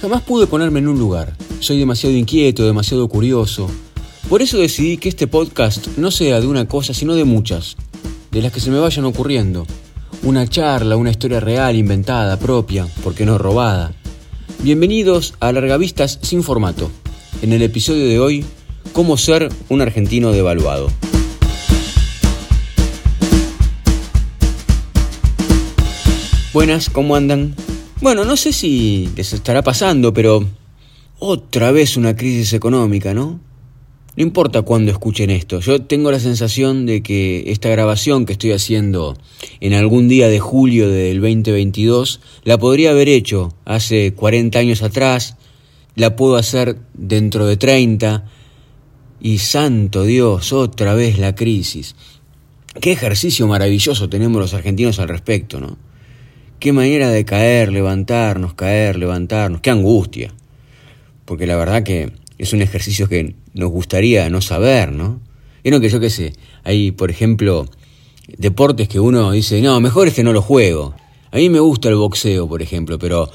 Jamás pude ponerme en un lugar. Soy demasiado inquieto, demasiado curioso. Por eso decidí que este podcast no sea de una cosa, sino de muchas, de las que se me vayan ocurriendo. Una charla, una historia real, inventada, propia, porque no robada. Bienvenidos a Largavistas sin formato. En el episodio de hoy, cómo ser un argentino devaluado. Buenas, ¿cómo andan? Bueno, no sé si les estará pasando, pero otra vez una crisis económica, ¿no? No importa cuándo escuchen esto, yo tengo la sensación de que esta grabación que estoy haciendo en algún día de julio del 2022 la podría haber hecho hace 40 años atrás, la puedo hacer dentro de 30 y santo Dios, otra vez la crisis. Qué ejercicio maravilloso tenemos los argentinos al respecto, ¿no? Qué manera de caer, levantarnos, caer, levantarnos, qué angustia. Porque la verdad que es un ejercicio que nos gustaría no saber, ¿no? no que yo qué sé, hay, por ejemplo, deportes que uno dice, no, mejor este no lo juego. A mí me gusta el boxeo, por ejemplo, pero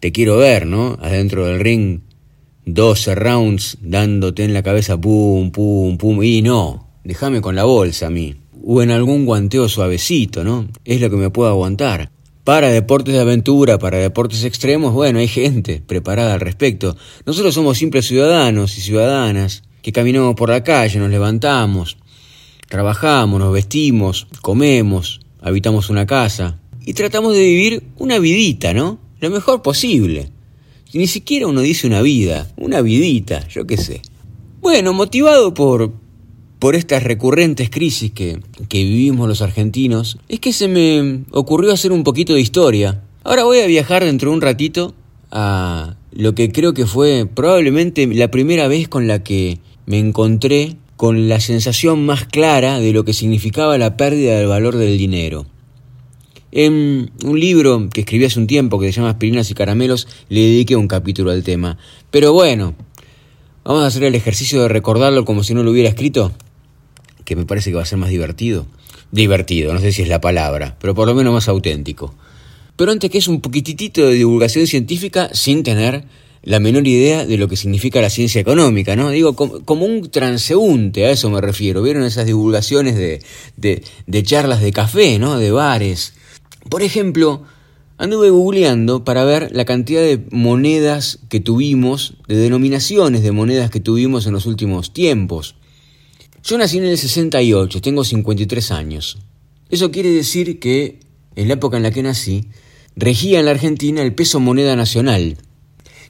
te quiero ver, ¿no? Adentro del ring, 12 rounds dándote en la cabeza, pum, pum, pum, y no, déjame con la bolsa a mí. O en algún guanteo suavecito, ¿no? Es lo que me puedo aguantar. Para deportes de aventura, para deportes extremos, bueno, hay gente preparada al respecto. Nosotros somos simples ciudadanos y ciudadanas que caminamos por la calle, nos levantamos, trabajamos, nos vestimos, comemos, habitamos una casa y tratamos de vivir una vidita, ¿no? Lo mejor posible. Ni siquiera uno dice una vida, una vidita, yo qué sé. Bueno, motivado por, por estas recurrentes crisis que, que vivimos los argentinos, es que se me ocurrió hacer un poquito de historia. Ahora voy a viajar dentro de un ratito a lo que creo que fue probablemente la primera vez con la que me encontré con la sensación más clara de lo que significaba la pérdida del valor del dinero. En un libro que escribí hace un tiempo que se llama Aspirinas y Caramelos le dediqué un capítulo al tema. Pero bueno, vamos a hacer el ejercicio de recordarlo como si no lo hubiera escrito que me parece que va a ser más divertido. Divertido, no sé si es la palabra, pero por lo menos más auténtico. Pero antes que es un poquitito de divulgación científica sin tener la menor idea de lo que significa la ciencia económica, ¿no? Digo, como, un transeúnte, a eso me refiero. ¿Vieron esas divulgaciones de, de, de charlas de café, ¿no? De bares. Por ejemplo, anduve googleando para ver la cantidad de monedas que tuvimos, de denominaciones de monedas que tuvimos en los últimos tiempos. Yo nací en el 68, tengo 53 años. Eso quiere decir que, en la época en la que nací, regía en la Argentina el peso moneda nacional.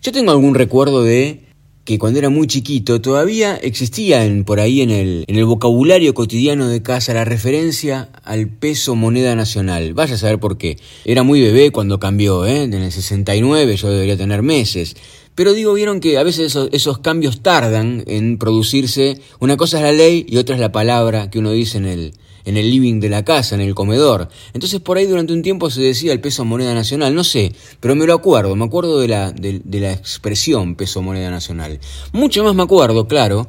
Yo tengo algún recuerdo de que cuando era muy chiquito todavía existía en, por ahí en el, vocabulario cotidiano de casa la referencia al peso moneda nacional. Vaya a saber por qué. Era muy bebé cuando cambió, ¿eh? En el 69 yo debería tener meses. Pero digo, vieron que a veces esos, cambios tardan en producirse. Una cosa es la ley y otra es la palabra que uno dice en el, en el living de la casa, en el comedor. Entonces por ahí durante un tiempo se decía el peso moneda nacional, no sé, pero me lo acuerdo, me acuerdo de la, de, de la expresión peso moneda nacional. Mucho más me acuerdo, claro,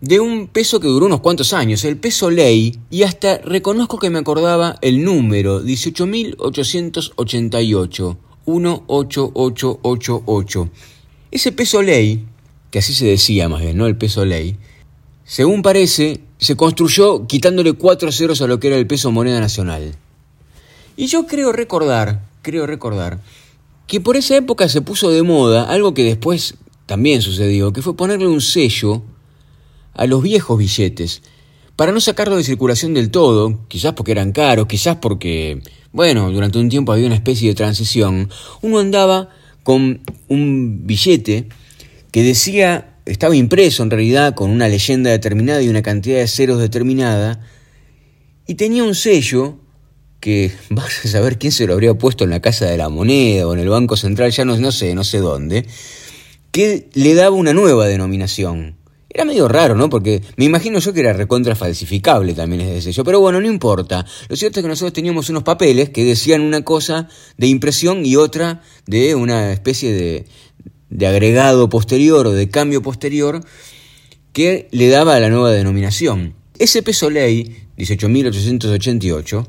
de un peso que duró unos cuantos años, el peso ley, y hasta reconozco que me acordaba el número 18.888, 18888. Ese peso ley, que así se decía más bien, ¿no? El peso ley, según parece, se construyó quitándole cuatro ceros a lo que era el peso moneda nacional. Y yo creo recordar, creo recordar, que por esa época se puso de moda algo que después también sucedió, que fue ponerle un sello a los viejos billetes, para no sacarlo de circulación del todo, quizás porque eran caros, quizás porque, bueno, durante un tiempo había una especie de transición, uno andaba con un billete que decía, estaba impreso en realidad con una leyenda determinada y una cantidad de ceros determinada, y tenía un sello que vas a saber quién se lo habría puesto en la Casa de la Moneda o en el Banco Central, ya no, no sé, no sé dónde, que le daba una nueva denominación. Era medio raro, ¿no? Porque me imagino yo que era recontra falsificable también ese sello. Pero bueno, no importa. Lo cierto es que nosotros teníamos unos papeles que decían una cosa de impresión y otra de una especie de, de agregado posterior o de cambio posterior que le daba la nueva denominación. Ese peso ley, 18.888,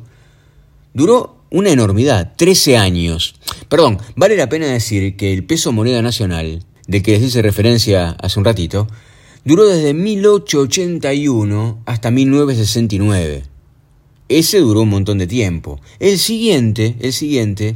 duró una enormidad, 13 años. Perdón, vale la pena decir que el peso moneda nacional, del que les hice referencia hace un ratito, duró desde 1881 hasta 1969. Ese duró un montón de tiempo. El siguiente, el siguiente,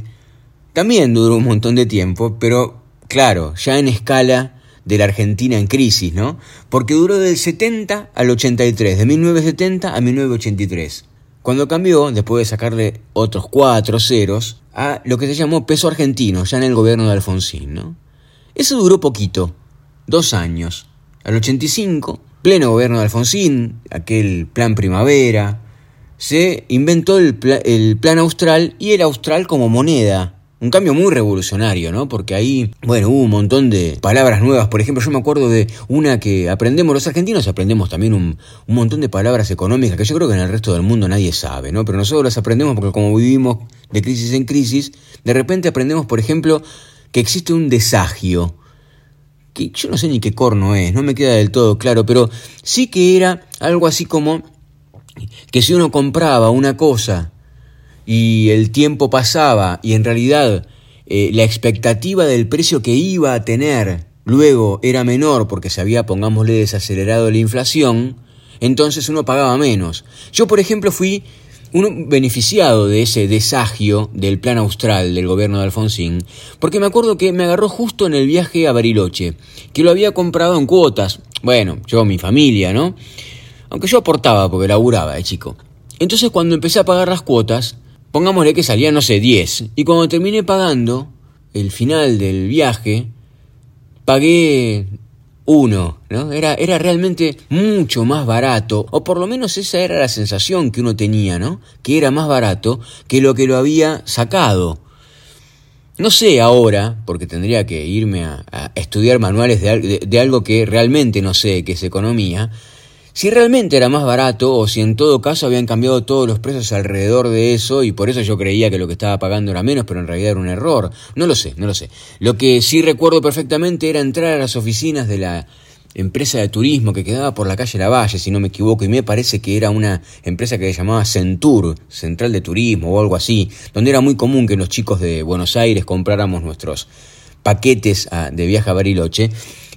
también duró un montón de tiempo, pero claro, ya en escala de la Argentina en crisis, ¿no? Porque duró del 70 al 83, de 1970 a 1983. Cuando cambió, después de sacarle otros cuatro ceros, a lo que se llamó peso argentino, ya en el gobierno de Alfonsín, ¿no? Eso duró poquito, dos años. Al 85, pleno gobierno de Alfonsín, aquel plan primavera, se inventó el, el plan austral y el austral como moneda un cambio muy revolucionario, ¿no? Porque ahí, bueno, hubo un montón de palabras nuevas. Por ejemplo, yo me acuerdo de una que aprendemos los argentinos, aprendemos también un, un, montón de palabras económicas que yo creo que en el resto del mundo nadie sabe, ¿no? Pero nosotros las aprendemos porque como vivimos de crisis en crisis, de repente aprendemos, por ejemplo, que existe un desagio. Que yo no sé ni qué corno es, no me queda del todo claro, pero sí que era algo así como que si uno compraba una cosa y el tiempo pasaba y en realidad eh, la expectativa del precio que iba a tener luego era menor porque se había, pongámosle, desacelerado la inflación, entonces uno pagaba menos. Yo, por ejemplo, fui un beneficiado de ese desagio del plan austral del gobierno de Alfonsín, porque me acuerdo que me agarró justo en el viaje a Bariloche, que lo había comprado en cuotas. Bueno, yo, mi familia, ¿no? Aunque yo aportaba porque laburaba de chico. Entonces cuando empecé a pagar las cuotas, pongámosle que salía, no sé, 10. Y cuando terminé pagando, el final del viaje, pagué uno, ¿no? Era, era realmente mucho más barato, o por lo menos esa era la sensación que uno tenía, ¿no? Que era más barato que lo que lo había sacado. No sé ahora, porque tendría que irme a, estudiar manuales de algo que realmente no sé, que es economía, si realmente era más barato o si en todo caso habían cambiado todos los precios alrededor de eso y por eso yo creía que lo que estaba pagando era menos, pero en realidad era un error. No lo sé, no lo sé. Lo que sí recuerdo perfectamente era entrar a las oficinas de la empresa de turismo que quedaba por la calle Lavalle, si no me equivoco, y me parece que era una empresa que se llamaba Centur, Central de Turismo o algo así, donde era muy común que los chicos de Buenos Aires compráramos nuestros paquetes ah, de viaje a Bariloche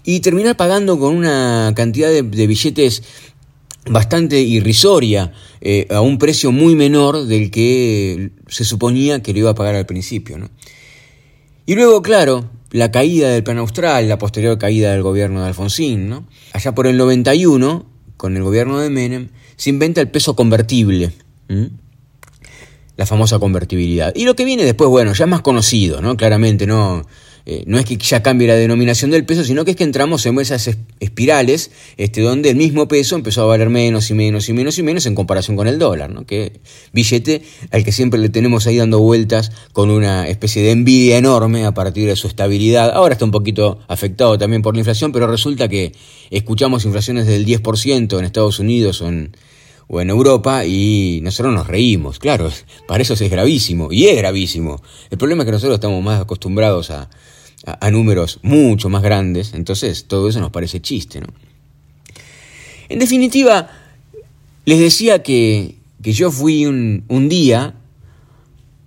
y terminar pagando con una cantidad de, billetes bastante irrisoria, eh, a un precio muy menor del que se suponía que lo iba a pagar al principio. ¿no? Y luego, claro, la caída del plan austral, la posterior caída del gobierno de Alfonsín, ¿no? allá por el 91, con el gobierno de Menem, se inventa el peso convertible. La famosa convertibilidad. Y lo que viene después, bueno, ya es más conocido, ¿no? Claramente, ¿no? Eh, no es que ya cambie la denominación del peso, sino que es que entramos en esas espirales este, donde el mismo peso empezó a valer menos y menos y menos y menos en comparación con el dólar, ¿no? que billete al que siempre le tenemos ahí dando vueltas con una especie de envidia enorme a partir de su estabilidad. Ahora está un poquito afectado también por la inflación, pero resulta que escuchamos inflaciones del 10% en Estados Unidos o en, o en Europa y nosotros nos reímos, claro, para eso es gravísimo y es gravísimo. El problema es que nosotros estamos más acostumbrados a, a, números mucho más grandes, entonces todo eso nos parece chiste, ¿no? En definitiva, les decía que, que yo fui un, un, día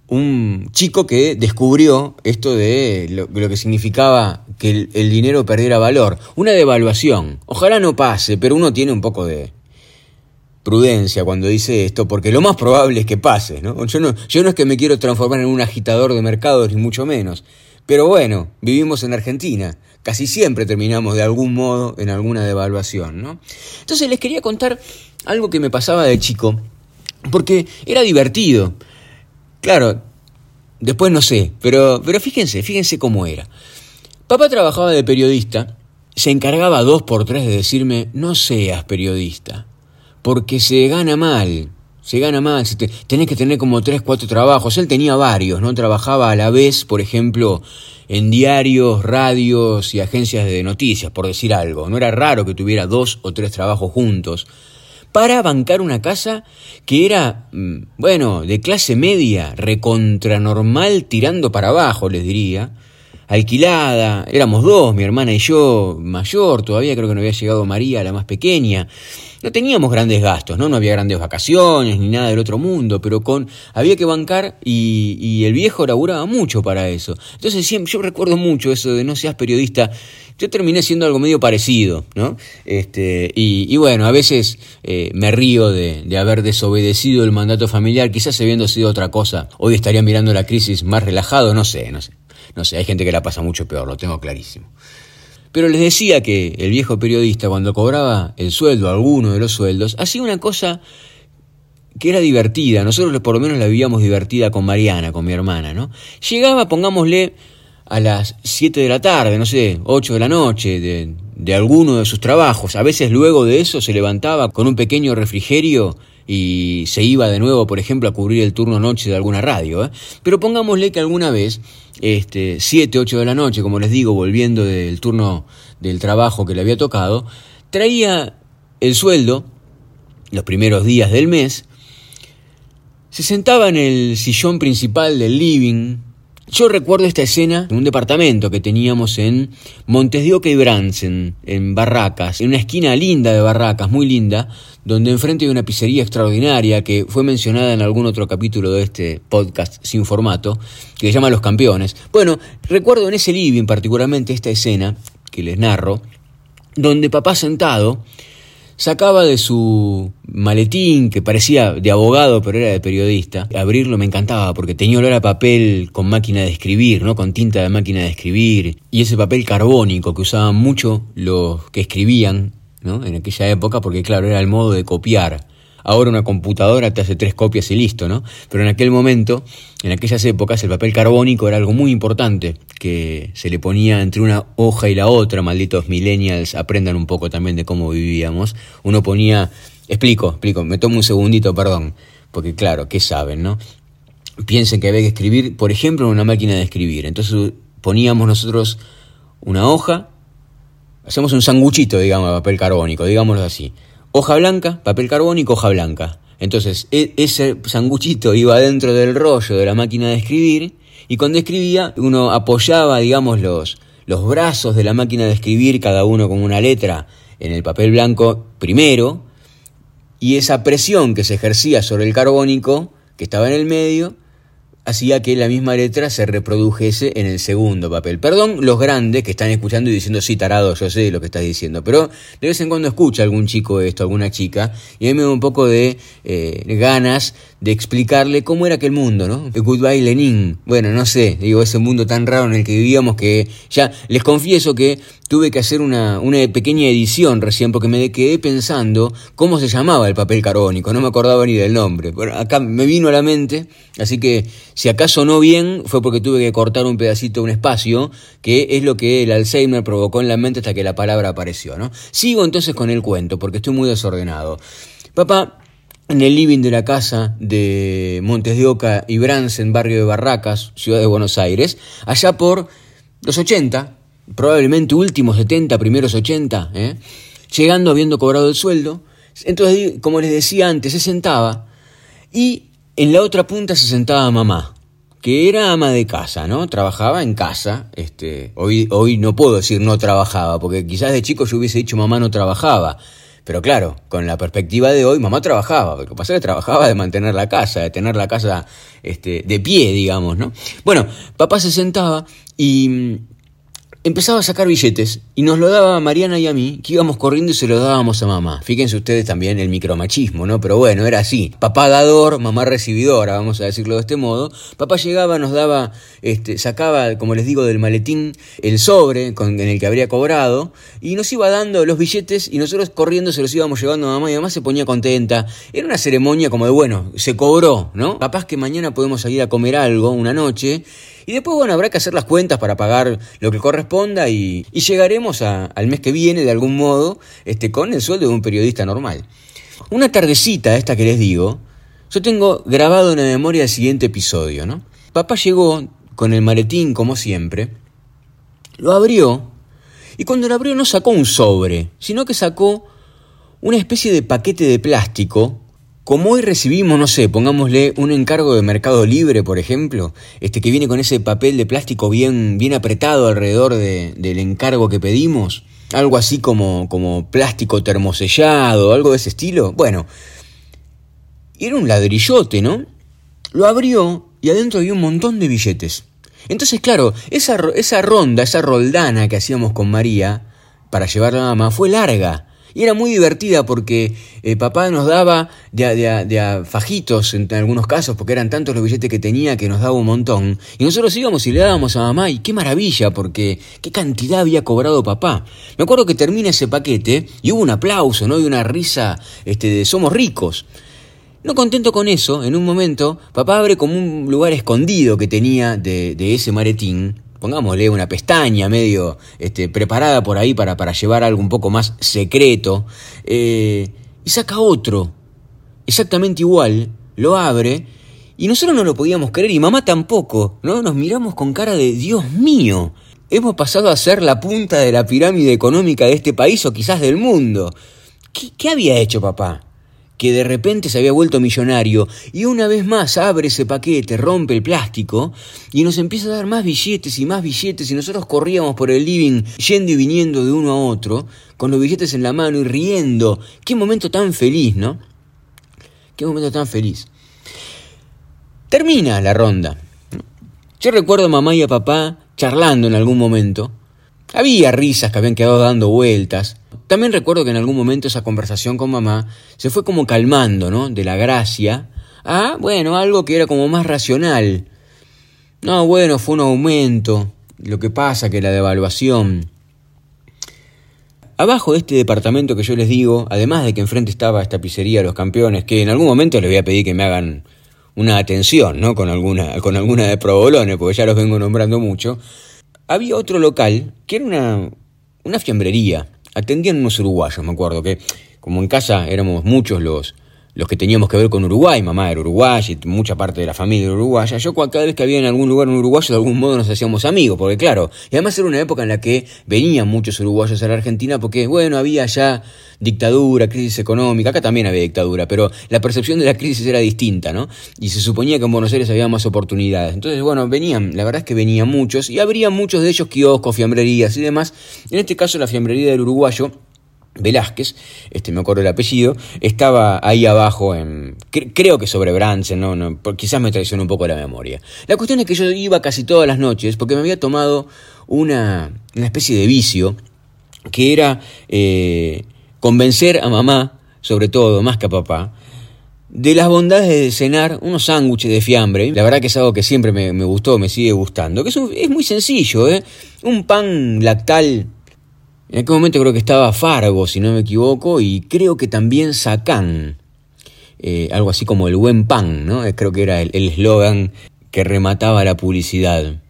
un chico que descubrió esto de lo, que significaba que el, el, dinero perdiera valor, una devaluación. Ojalá no pase, pero uno tiene un poco de prudencia cuando dice esto, porque lo más probable es que pase, ¿no? Yo no, yo no es que me quiero transformar en un agitador de mercados, ni mucho menos. Pero bueno, vivimos en Argentina. Casi siempre terminamos de algún modo en alguna devaluación, ¿no? Entonces les quería contar algo que me pasaba de chico, porque era divertido. Claro, después no sé, pero, pero fíjense, fíjense cómo era. Papá trabajaba de periodista, se encargaba dos por tres de decirme, no seas periodista, porque se gana mal, se gana más, tenés que tener como tres, cuatro trabajos. Él tenía varios, ¿no? Trabajaba a la vez, por ejemplo, en diarios, radios y agencias de noticias, por decir algo. No era raro que tuviera dos o tres trabajos juntos para bancar una casa que era, mm, bueno, de clase media, recontranormal, tirando para abajo, les diría. Alquilada, éramos dos, mi hermana y yo, mayor, todavía creo que no había llegado María, la más pequeña. No teníamos grandes gastos, ¿no? No había grandes vacaciones ni nada del otro mundo, pero con había que bancar y, y el viejo laburaba mucho para eso. Entonces siempre, yo recuerdo mucho eso de no seas periodista. Yo terminé siendo algo medio parecido, ¿no? Este, y, bueno, a veces eh, me río de, de haber desobedecido el mandato familiar, quizás habiendo sido otra cosa. Hoy estaría mirando la crisis más relajado, no sé, no sé. No sé, hay gente que la pasa mucho peor, lo tengo clarísimo. Pero les decía que el viejo periodista, cuando cobraba el sueldo, alguno de los sueldos, hacía una cosa que era divertida. Nosotros por lo menos la vivíamos divertida con Mariana, con mi hermana, ¿no? Llegaba, pongámosle, a las 7 de la tarde, no sé, 8 de la noche, de, de alguno de sus trabajos. A veces luego de eso se levantaba con un pequeño refrigerio y se iba de nuevo, por ejemplo, a cubrir el turno noche de alguna radio. ¿eh? Pero pongámosle que alguna vez, este, 7, 8 de la noche, como les digo, volviendo del turno del trabajo que le había tocado, traía el sueldo, los primeros días del mes, se sentaba en el sillón principal del living, yo recuerdo esta escena en un departamento que teníamos en Montes de Oca y Bransen, en Barracas, en una esquina linda de Barracas, muy linda, donde enfrente hay una pizzería extraordinaria que fue mencionada en algún otro capítulo de este podcast sin formato, que se llama Los Campeones. Bueno, recuerdo en ese living particularmente esta escena que les narro, donde papá sentado sacaba de su maletín, que parecía de abogado, pero era de periodista. Abrirlo me encantaba porque tenía olor a papel con máquina de escribir, ¿no? Con tinta de máquina de escribir. Y ese papel carbónico que usaban mucho los que escribían, ¿no? En aquella época, porque claro, era el modo de copiar. Ahora una computadora te hace tres copias y listo, ¿no? Pero en aquel momento, en aquellas épocas, el papel carbónico era algo muy importante, que se le ponía entre una hoja y la otra, malditos millennials, aprendan un poco también de cómo vivíamos. Uno ponía, explico, explico, me tomo un segundito, perdón, porque claro, ¿qué saben, no? Piensen que había que escribir, por ejemplo, en una máquina de escribir. Entonces poníamos nosotros una hoja, hacemos un sanguchito, digamos, de papel carbónico, digámoslo así hoja blanca, papel carbónico, hoja blanca. Entonces, e, ese sanguchito iba dentro del rollo de la máquina de escribir y cuando escribía uno apoyaba, digamos, los, los brazos de la máquina de escribir, cada uno con una letra, en el papel blanco primero, y esa presión que se ejercía sobre el carbónico, que estaba en el medio, hacía que la misma letra se reprodujese en el segundo papel. Perdón los grandes que están escuchando y diciendo, sí, tarado, yo sé lo que estás diciendo, pero de vez en cuando escucha algún chico esto, alguna chica, y a mí me da un poco de eh, ganas de explicarle cómo era aquel mundo, ¿no? Goodbye Lenin. Bueno, no sé, digo, ese mundo tan raro en el que vivíamos que ya les confieso que tuve que hacer una, una pequeña edición recién porque me quedé pensando cómo se llamaba el papel carbónico, no me acordaba ni del nombre. Pero acá me vino a la mente, así que si acaso no bien fue porque tuve que cortar un pedacito, un espacio, que es lo que el Alzheimer provocó en la mente hasta que la palabra apareció, ¿no? Sigo entonces con el cuento porque estoy muy desordenado. Papá en el living de la casa de Montes de Oca y Bransen, barrio de Barracas, ciudad de Buenos Aires, allá por los 80, probablemente últimos 70, primeros 80, ¿eh? llegando habiendo cobrado el sueldo. Entonces, como les decía antes, se sentaba y en la otra punta se sentaba mamá, que era ama de casa, ¿no? Trabajaba en casa. Este, hoy, hoy no puedo decir no trabajaba, porque quizás de chico yo hubiese dicho mamá no trabajaba pero claro, con la perspectiva de hoy, mamá trabajaba, lo que pasa es que trabajaba de mantener la casa, de tener la casa este, de pie, digamos, ¿no? Bueno, papá se sentaba y empezaba a sacar billetes y nos lo daba Mariana y a mí, que íbamos corriendo y se lo dábamos a mamá. Fíjense ustedes también el micromachismo, ¿no? Pero bueno, era así. Papá dador, mamá recibidora, vamos a decirlo de este modo. Papá llegaba, nos daba, este, sacaba, como les digo, del maletín el sobre con, en el que habría cobrado y nos iba dando los billetes y nosotros corriendo se los íbamos llevando a mamá y mamá se ponía contenta. Era una ceremonia como de, bueno, se cobró, ¿no? Capaz que mañana podemos salir a comer algo una noche y después, bueno, habrá que hacer las cuentas para pagar lo que corresponda y, llegaremos al mes que viene, de algún modo, este, con el sueldo de un periodista normal. Una tardecita, esta que les digo, yo tengo grabado en la memoria el siguiente episodio, ¿no? Papá llegó con el maletín, como siempre, lo abrió, y cuando lo abrió no sacó un sobre, sino que sacó una especie de paquete de plástico como hoy recibimos, no sé, pongámosle un encargo de Mercado Libre, por ejemplo, este que viene con ese papel de plástico bien, bien apretado alrededor del encargo que pedimos, algo así como, como plástico termosellado, algo de ese estilo. Bueno, era un ladrillote, ¿no? Lo abrió y adentro había un montón de billetes. Entonces, claro, esa, esa ronda, esa roldana que hacíamos con María para llevarla a mamá fue larga. Y era muy divertida porque eh, papá nos daba de fajitos en algunos casos, porque eran tantos los billetes que tenía que nos daba un montón. Y nosotros íbamos y le dábamos a mamá, y qué maravilla, porque qué cantidad había cobrado papá. Me acuerdo que termina ese paquete y hubo un aplauso, ¿no? Y una risa este, de somos ricos. No contento con eso, en un momento, papá abre como un lugar escondido que tenía de, de ese maretín, pongámosle una pestaña medio este, preparada por ahí para, para llevar algo un poco más secreto, eh, y saca otro, exactamente igual, lo abre, y nosotros no lo podíamos creer, y mamá tampoco, ¿no? Nos miramos con cara de Dios mío, hemos pasado a ser la punta de la pirámide económica de este país o quizás del mundo. ¿Qué, qué había hecho papá? Que de repente se había vuelto millonario y una vez más abre ese paquete, rompe el plástico y nos empieza a dar más billetes y más billetes y nosotros corríamos por el living yendo y viniendo de uno a otro con los billetes en la mano y riendo. Qué momento tan feliz, ¿no? Qué momento tan feliz. Termina la ronda. Yo recuerdo a mamá y a papá charlando en algún momento. Había risas que habían quedado dando vueltas. También recuerdo que en algún momento esa conversación con mamá se fue como calmando, ¿no? De la gracia a, bueno, algo que era como más racional. No, bueno, fue un aumento. Lo que pasa que la devaluación. Abajo de este departamento que yo les digo, además de que enfrente estaba esta pizzería Los Campeones, que en algún momento les voy a pedir que me hagan una atención, ¿no? Con alguna, con alguna de provolones, porque ya los vengo nombrando mucho. Había otro local que era una, una fiambrería. Atendían unos uruguayos, me acuerdo, que como en casa éramos muchos los, los que teníamos que ver con Uruguay, mamá era uruguaya y mucha parte de la familia era uruguaya, yo cada vez que había en algún lugar un uruguayo de algún modo nos hacíamos amigos, porque claro, y además era una época en la que venían muchos uruguayos a la Argentina porque, bueno, había ya dictadura, crisis económica, acá también había dictadura, pero la percepción de la crisis era distinta, ¿no? Y se suponía que en Buenos Aires había más oportunidades. Entonces, bueno, venían, la verdad es que venían muchos y habría muchos de ellos kioscos, fiambrerías y demás. En este caso la fiambrería del uruguayo Velázquez, este me acuerdo el apellido, estaba ahí abajo en, creo que sobre Bransen, no, no, quizás me traicionó un poco la memoria. La cuestión es que yo iba casi todas las noches porque me había tomado una, una especie de vicio que era eh, convencer a mamá, sobre todo, más que a papá, de las bondades de cenar unos sándwiches de fiambre. La verdad que es algo que siempre me, gustó, me sigue gustando, que es, es muy sencillo, ¿eh? Un pan lactal en aquel momento creo que estaba Fargo, si no me equivoco, y creo que también Sacán, eh, algo así como el buen pan, ¿no? Eh, creo que era el eslogan que remataba la publicidad.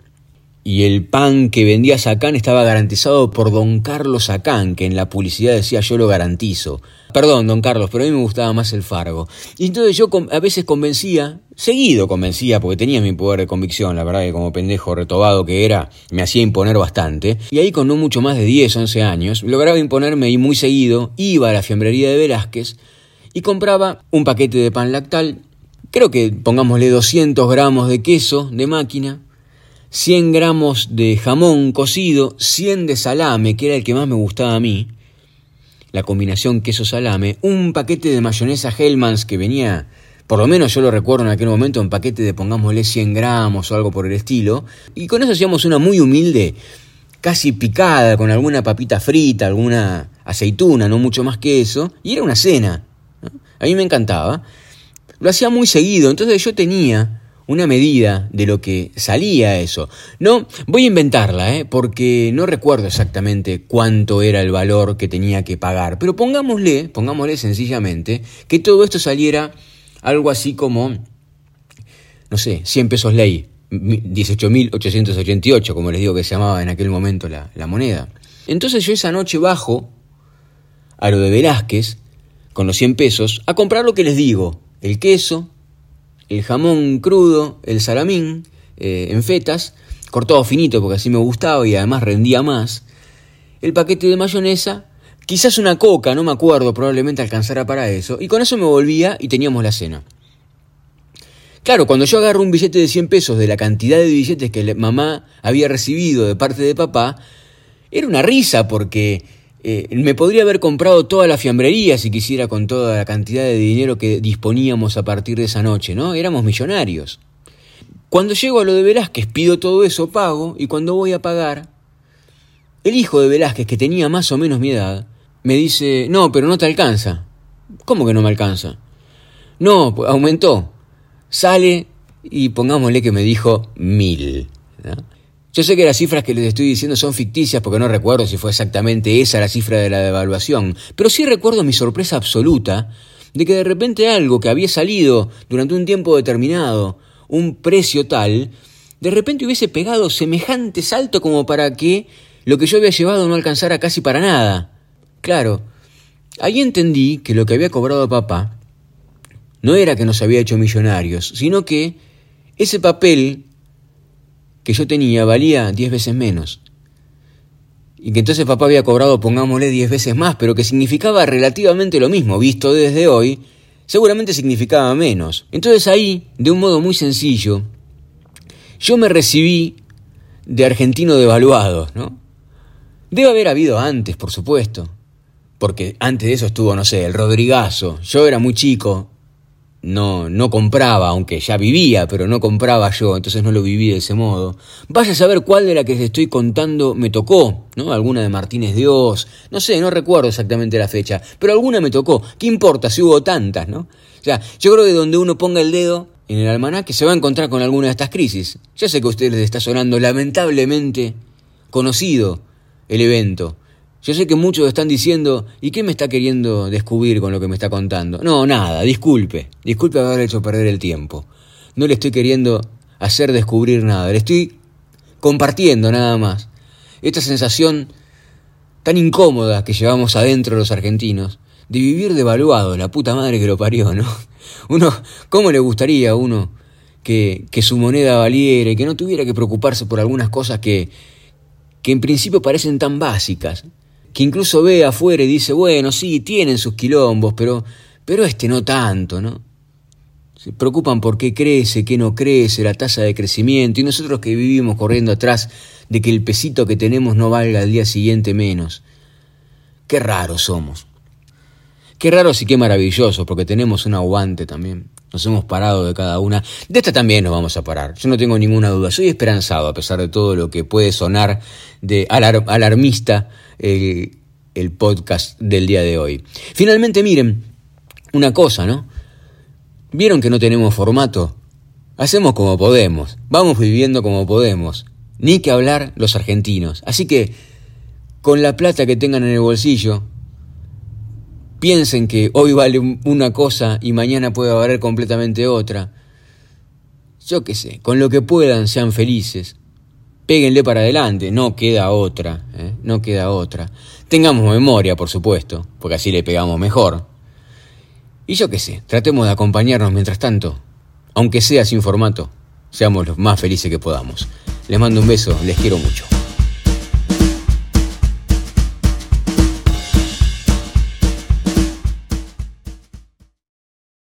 Y el pan que vendía Sacán estaba garantizado por don Carlos Sacán, que en la publicidad decía yo lo garantizo. Perdón, don Carlos, pero a mí me gustaba más el Fargo. Y entonces yo a veces convencía, seguido convencía, porque tenía mi poder de convicción, la verdad que como pendejo retobado que era, me hacía imponer bastante. Y ahí con no mucho más de 10, 11 años, lograba imponerme y muy seguido iba a la fiambrería de Velázquez y compraba un paquete de pan lactal, creo que pongámosle 200 gramos de queso de máquina, 100 gramos de jamón cocido, 100 de salame, que era el que más me gustaba a mí, la combinación queso-salame, un paquete de mayonesa Hellmann's que venía, por lo menos yo lo recuerdo en aquel momento, un paquete de pongámosle 100 gramos o algo por el estilo, y con eso hacíamos una muy humilde, casi picada, con alguna papita frita, alguna aceituna, no mucho más que eso, y era una cena. A mí me encantaba. Lo hacía muy seguido, entonces yo tenía una medida de lo que salía eso. No, voy a inventarla, ¿eh? porque no recuerdo exactamente cuánto era el valor que tenía que pagar, pero pongámosle, pongámosle sencillamente, que todo esto saliera algo así como, no sé, 100 pesos ley, 18.888, como les digo que se llamaba en aquel momento la, la moneda. Entonces yo esa noche bajo a lo de Velázquez, con los 100 pesos, a comprar lo que les digo, el queso, el jamón crudo, el salamín eh, en fetas, cortado finito porque así me gustaba y además rendía más, el paquete de mayonesa, quizás una coca, no me acuerdo, probablemente alcanzara para eso, y con eso me volvía y teníamos la cena. Claro, cuando yo agarro un billete de 100 pesos de la cantidad de billetes que mamá había recibido de parte de papá, era una risa porque Eh, me podría haber comprado toda la fiambrería si quisiera con toda la cantidad de dinero que disponíamos a partir de esa noche, ¿no? Éramos millonarios. Cuando llego a lo de Velázquez pido todo eso, pago, y cuando voy a pagar, el hijo de Velázquez, que tenía más o menos mi edad, me dice, no, pero no te alcanza. ¿Cómo que no me alcanza? No, pues, aumentó. Sale y pongámosle que me dijo mil. Yo sé que las cifras que les estoy diciendo son ficticias porque no recuerdo si fue exactamente esa la cifra de la devaluación, pero sí recuerdo mi sorpresa absoluta de que de repente algo que había salido durante un tiempo determinado, un precio tal, de repente hubiese pegado semejante salto como para que lo que yo había llevado no alcanzara casi para nada. Claro, ahí entendí que lo que había cobrado papá no era que nos había hecho millonarios, sino que ese papel que yo tenía valía diez veces menos. Y que entonces papá había cobrado, pongámosle, diez veces más, pero que significaba relativamente lo mismo, visto desde hoy, seguramente significaba menos. Entonces ahí, de un modo muy sencillo, yo me recibí de argentino devaluado, ¿no? Debe haber habido antes, por supuesto, porque antes de eso estuvo, no sé, el Rodrigazo. Yo era muy chico, no, no compraba, aunque ya vivía, pero no compraba yo, entonces no lo viví de ese modo. Vaya a saber cuál de la que les estoy contando me tocó, ¿no? Alguna de Martínez Dios, no sé, no recuerdo exactamente la fecha, pero alguna me tocó. ¿Qué importa si hubo tantas, no? O sea, yo creo que donde uno ponga el dedo en el almanaque se va a encontrar con alguna de estas crisis. Ya sé que a ustedes les está sonando lamentablemente conocido el evento, yo sé que muchos están diciendo, ¿y qué me está queriendo descubrir con lo que me está contando? No, nada, disculpe, disculpe haber hecho perder el tiempo. No le estoy queriendo hacer descubrir nada, le estoy compartiendo nada más. Esta sensación tan incómoda que llevamos adentro los argentinos, de vivir devaluado, la puta madre que lo parió, ¿no? Uno, ¿cómo le gustaría a uno que, que su moneda valiera y que no tuviera que preocuparse por algunas cosas que, que en principio parecen tan básicas? Que incluso ve afuera y dice, bueno, sí, tienen sus quilombos, pero, pero este no tanto, ¿no? Se preocupan por qué crece, qué no crece, la tasa de crecimiento, y nosotros que vivimos corriendo atrás de que el pesito que tenemos no valga al día siguiente menos. Qué raros somos. Qué raros y qué maravillosos, porque tenemos un aguante también. Nos hemos parado de cada una. De esta también nos vamos a parar. Yo no tengo ninguna duda. Soy esperanzado, a pesar de todo lo que puede sonar de alarmista el, el podcast del día de hoy. Finalmente, miren, una cosa, ¿no? ¿Vieron que no tenemos formato? Hacemos como podemos, vamos viviendo como podemos. Ni que hablar los argentinos. Así que, con la plata que tengan en el bolsillo, piensen que hoy vale una cosa y mañana puede valer completamente otra. Yo qué sé, con lo que puedan sean felices péguenle para adelante, no queda otra, ¿eh? no queda otra. Tengamos memoria, por supuesto, porque así le pegamos mejor. Y yo qué sé, tratemos de acompañarnos mientras tanto, aunque sea sin formato, seamos los más felices que podamos. Les mando un beso, les quiero mucho.